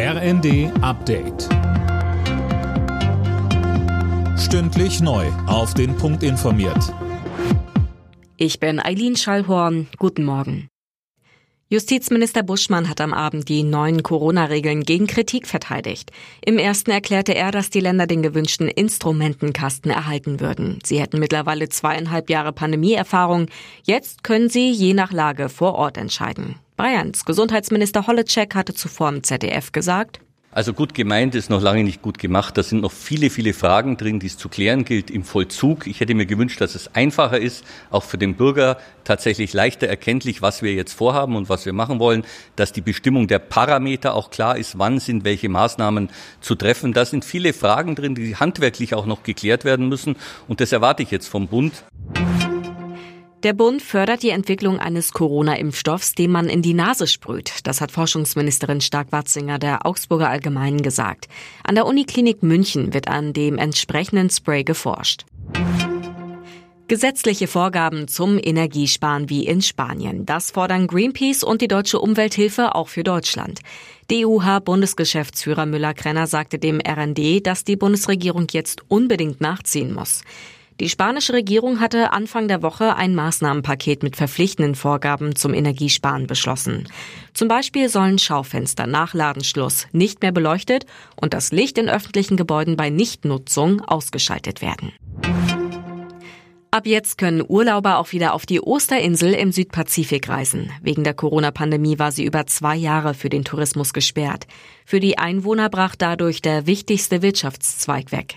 RND Update. Stündlich neu. Auf den Punkt informiert. Ich bin Eileen Schallhorn. Guten Morgen. Justizminister Buschmann hat am Abend die neuen Corona-Regeln gegen Kritik verteidigt. Im ersten erklärte er, dass die Länder den gewünschten Instrumentenkasten erhalten würden. Sie hätten mittlerweile zweieinhalb Jahre Pandemieerfahrung. Jetzt können sie je nach Lage vor Ort entscheiden. Bayerns Gesundheitsminister Holleczek hatte zuvor im ZDF gesagt, also gut gemeint ist noch lange nicht gut gemacht. Da sind noch viele, viele Fragen drin, die es zu klären gilt im Vollzug. Ich hätte mir gewünscht, dass es einfacher ist, auch für den Bürger tatsächlich leichter erkenntlich, was wir jetzt vorhaben und was wir machen wollen, dass die Bestimmung der Parameter auch klar ist, wann sind welche Maßnahmen zu treffen. Da sind viele Fragen drin, die handwerklich auch noch geklärt werden müssen. Und das erwarte ich jetzt vom Bund. Der Bund fördert die Entwicklung eines Corona-Impfstoffs, den man in die Nase sprüht. Das hat Forschungsministerin Stark-Watzinger der Augsburger Allgemeinen gesagt. An der Uniklinik München wird an dem entsprechenden Spray geforscht. Gesetzliche Vorgaben zum Energiesparen wie in Spanien. Das fordern Greenpeace und die Deutsche Umwelthilfe auch für Deutschland. DUH-Bundesgeschäftsführer Müller-Krenner sagte dem RND, dass die Bundesregierung jetzt unbedingt nachziehen muss. Die spanische Regierung hatte Anfang der Woche ein Maßnahmenpaket mit verpflichtenden Vorgaben zum Energiesparen beschlossen. Zum Beispiel sollen Schaufenster nach Ladenschluss nicht mehr beleuchtet und das Licht in öffentlichen Gebäuden bei Nichtnutzung ausgeschaltet werden. Ab jetzt können Urlauber auch wieder auf die Osterinsel im Südpazifik reisen. Wegen der Corona-Pandemie war sie über zwei Jahre für den Tourismus gesperrt. Für die Einwohner brach dadurch der wichtigste Wirtschaftszweig weg.